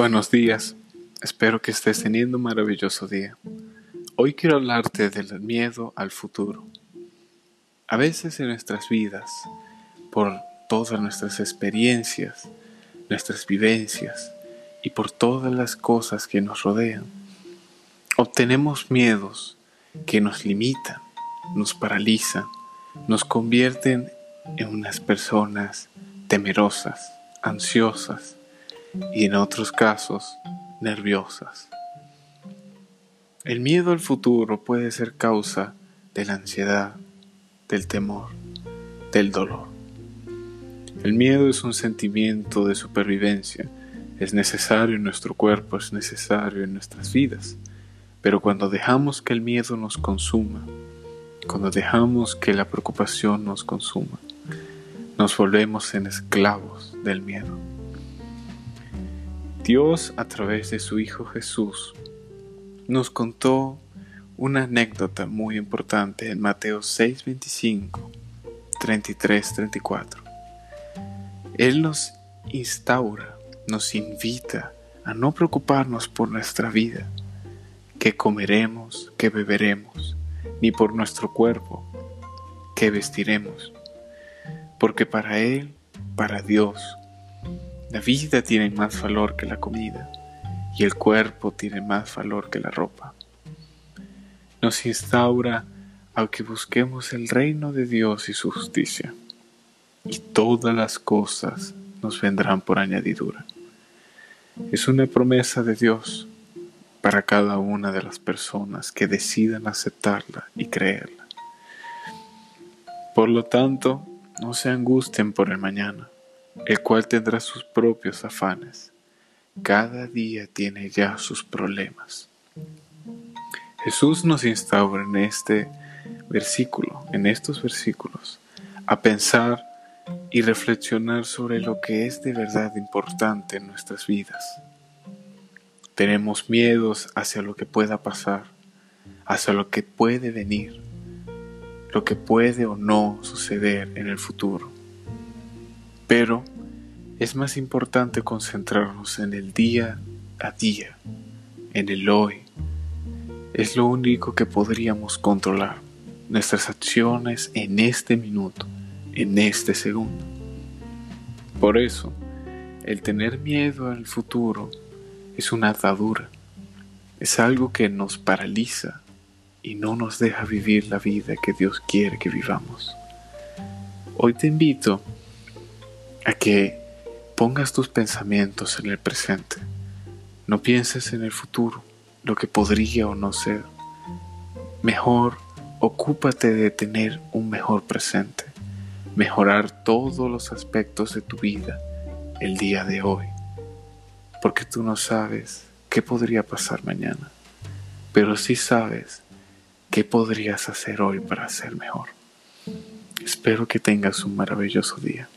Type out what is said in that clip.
Buenos días, espero que estés teniendo un maravilloso día. Hoy quiero hablarte del miedo al futuro. A veces en nuestras vidas, por todas nuestras experiencias, nuestras vivencias y por todas las cosas que nos rodean, obtenemos miedos que nos limitan, nos paralizan, nos convierten en unas personas temerosas, ansiosas, y en otros casos nerviosas. El miedo al futuro puede ser causa de la ansiedad, del temor, del dolor. El miedo es un sentimiento de supervivencia, es necesario en nuestro cuerpo, es necesario en nuestras vidas, pero cuando dejamos que el miedo nos consuma, cuando dejamos que la preocupación nos consuma, nos volvemos en esclavos del miedo. Dios a través de su Hijo Jesús nos contó una anécdota muy importante en Mateo 6, 25, 33, 34. Él nos instaura, nos invita a no preocuparnos por nuestra vida, que comeremos, que beberemos, ni por nuestro cuerpo, que vestiremos, porque para Él, para Dios, la vida tiene más valor que la comida y el cuerpo tiene más valor que la ropa. Nos instaura a que busquemos el reino de Dios y su justicia, y todas las cosas nos vendrán por añadidura. Es una promesa de Dios para cada una de las personas que decidan aceptarla y creerla. Por lo tanto, no se angustien por el mañana el cual tendrá sus propios afanes. Cada día tiene ya sus problemas. Jesús nos instaura en este versículo, en estos versículos, a pensar y reflexionar sobre lo que es de verdad importante en nuestras vidas. Tenemos miedos hacia lo que pueda pasar, hacia lo que puede venir, lo que puede o no suceder en el futuro. Pero es más importante concentrarnos en el día a día, en el hoy. Es lo único que podríamos controlar, nuestras acciones en este minuto, en este segundo. Por eso, el tener miedo al futuro es una atadura, es algo que nos paraliza y no nos deja vivir la vida que Dios quiere que vivamos. Hoy te invito a que pongas tus pensamientos en el presente. No pienses en el futuro, lo que podría o no ser. Mejor ocúpate de tener un mejor presente, mejorar todos los aspectos de tu vida el día de hoy, porque tú no sabes qué podría pasar mañana, pero sí sabes qué podrías hacer hoy para ser mejor. Espero que tengas un maravilloso día.